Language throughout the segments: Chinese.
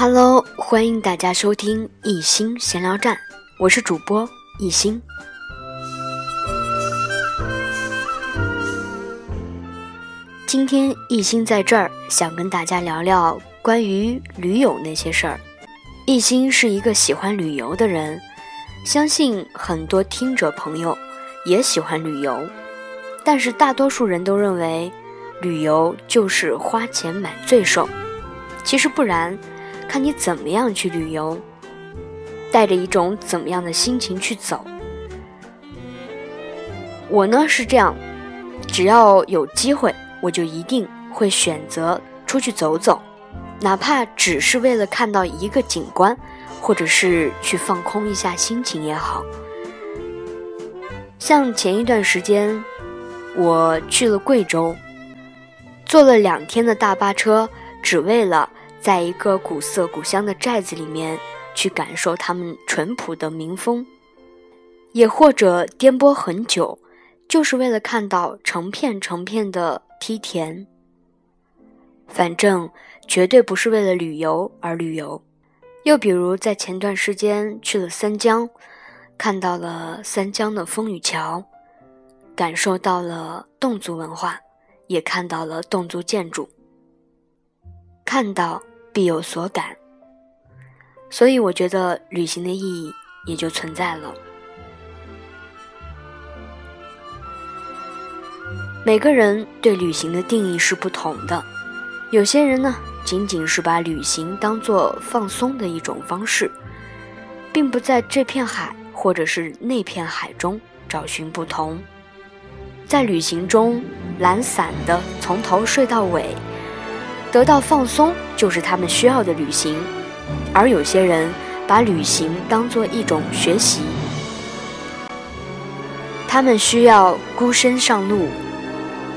Hello，欢迎大家收听一心闲聊站，我是主播一心。今天一心在这儿想跟大家聊聊关于驴友那些事儿。一心是一个喜欢旅游的人，相信很多听者朋友也喜欢旅游，但是大多数人都认为旅游就是花钱买罪受。其实不然，看你怎么样去旅游，带着一种怎么样的心情去走。我呢是这样，只要有机会。我就一定会选择出去走走，哪怕只是为了看到一个景观，或者是去放空一下心情也好。像前一段时间，我去了贵州，坐了两天的大巴车，只为了在一个古色古香的寨子里面去感受他们淳朴的民风，也或者颠簸很久，就是为了看到成片成片的。梯田，反正绝对不是为了旅游而旅游。又比如在前段时间去了三江，看到了三江的风雨桥，感受到了侗族文化，也看到了侗族建筑。看到必有所感，所以我觉得旅行的意义也就存在了。每个人对旅行的定义是不同的，有些人呢，仅仅是把旅行当做放松的一种方式，并不在这片海或者是那片海中找寻不同，在旅行中懒散的从头睡到尾，得到放松就是他们需要的旅行，而有些人把旅行当做一种学习，他们需要孤身上路。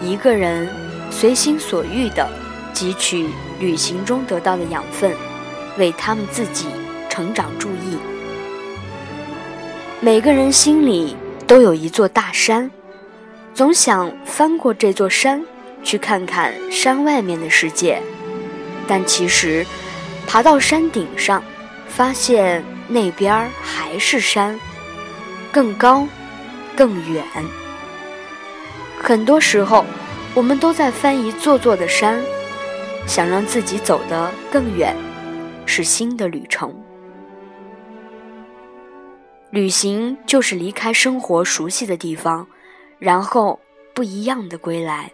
一个人随心所欲地汲取旅行中得到的养分，为他们自己成长注意。每个人心里都有一座大山，总想翻过这座山，去看看山外面的世界。但其实，爬到山顶上，发现那边还是山，更高，更远。很多时候，我们都在翻一座座的山，想让自己走得更远，是新的旅程。旅行就是离开生活熟悉的地方，然后不一样的归来。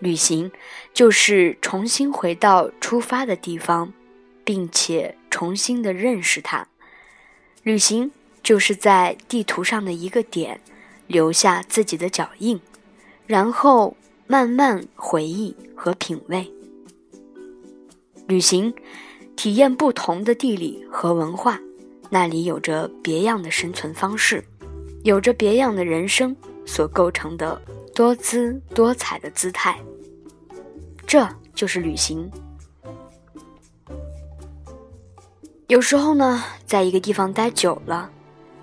旅行就是重新回到出发的地方，并且重新的认识它。旅行就是在地图上的一个点，留下自己的脚印。然后慢慢回忆和品味，旅行，体验不同的地理和文化，那里有着别样的生存方式，有着别样的人生所构成的多姿多彩的姿态。这就是旅行。有时候呢，在一个地方待久了，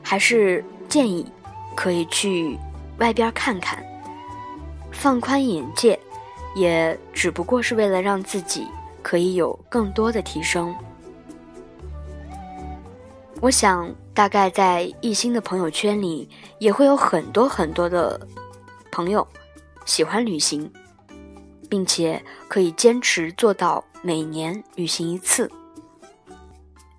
还是建议可以去外边看看。放宽眼界，也只不过是为了让自己可以有更多的提升。我想，大概在一心的朋友圈里，也会有很多很多的朋友喜欢旅行，并且可以坚持做到每年旅行一次。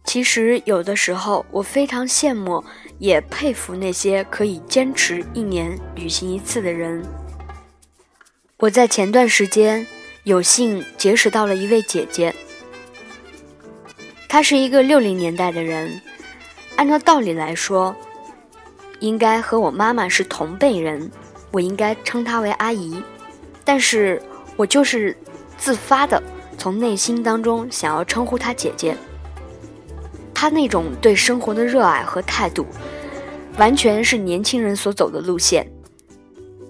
其实，有的时候我非常羡慕，也佩服那些可以坚持一年旅行一次的人。我在前段时间有幸结识到了一位姐姐，她是一个六零年代的人，按照道理来说，应该和我妈妈是同辈人，我应该称她为阿姨，但是我就是自发的从内心当中想要称呼她姐姐。她那种对生活的热爱和态度，完全是年轻人所走的路线。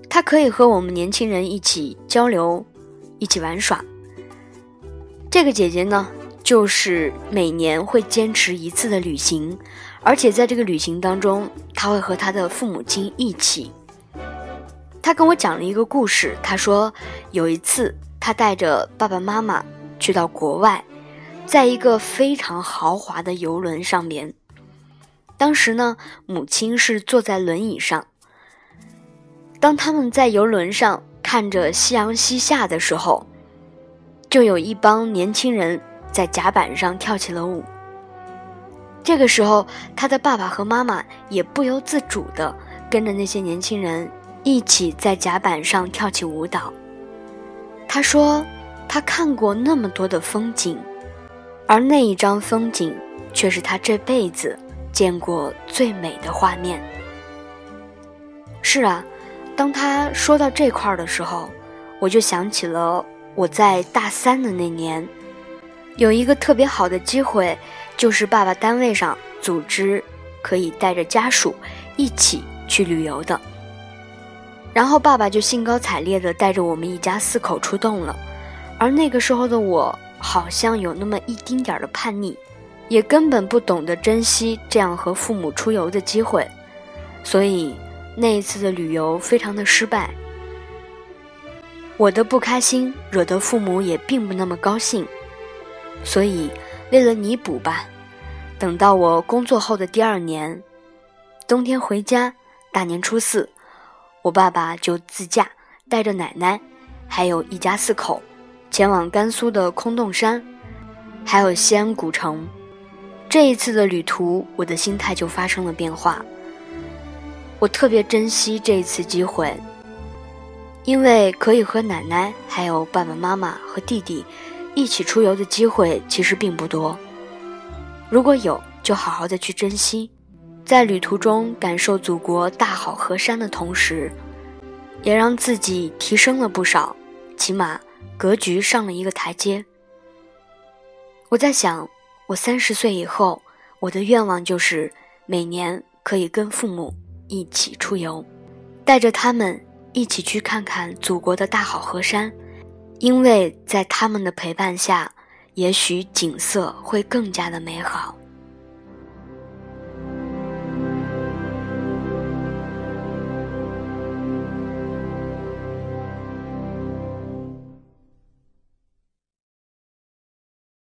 她可以和我们年轻人一起交流，一起玩耍。这个姐姐呢，就是每年会坚持一次的旅行，而且在这个旅行当中，她会和她的父母亲一起。他跟我讲了一个故事，他说有一次他带着爸爸妈妈去到国外，在一个非常豪华的游轮上面。当时呢，母亲是坐在轮椅上。当他们在游轮上看着夕阳西下的时候，就有一帮年轻人在甲板上跳起了舞。这个时候，他的爸爸和妈妈也不由自主地跟着那些年轻人一起在甲板上跳起舞蹈。他说，他看过那么多的风景，而那一张风景却是他这辈子见过最美的画面。是啊。当他说到这块儿的时候，我就想起了我在大三的那年，有一个特别好的机会，就是爸爸单位上组织可以带着家属一起去旅游的。然后爸爸就兴高采烈地带着我们一家四口出动了，而那个时候的我好像有那么一丁点儿的叛逆，也根本不懂得珍惜这样和父母出游的机会，所以。那一次的旅游非常的失败，我的不开心惹得父母也并不那么高兴，所以为了弥补吧，等到我工作后的第二年，冬天回家，大年初四，我爸爸就自驾带着奶奶，还有一家四口，前往甘肃的空洞山，还有西安古城。这一次的旅途，我的心态就发生了变化。我特别珍惜这一次机会，因为可以和奶奶、还有爸爸妈妈和弟弟一起出游的机会其实并不多。如果有，就好好的去珍惜，在旅途中感受祖国大好河山的同时，也让自己提升了不少，起码格局上了一个台阶。我在想，我三十岁以后，我的愿望就是每年可以跟父母。一起出游，带着他们一起去看看祖国的大好河山，因为在他们的陪伴下，也许景色会更加的美好。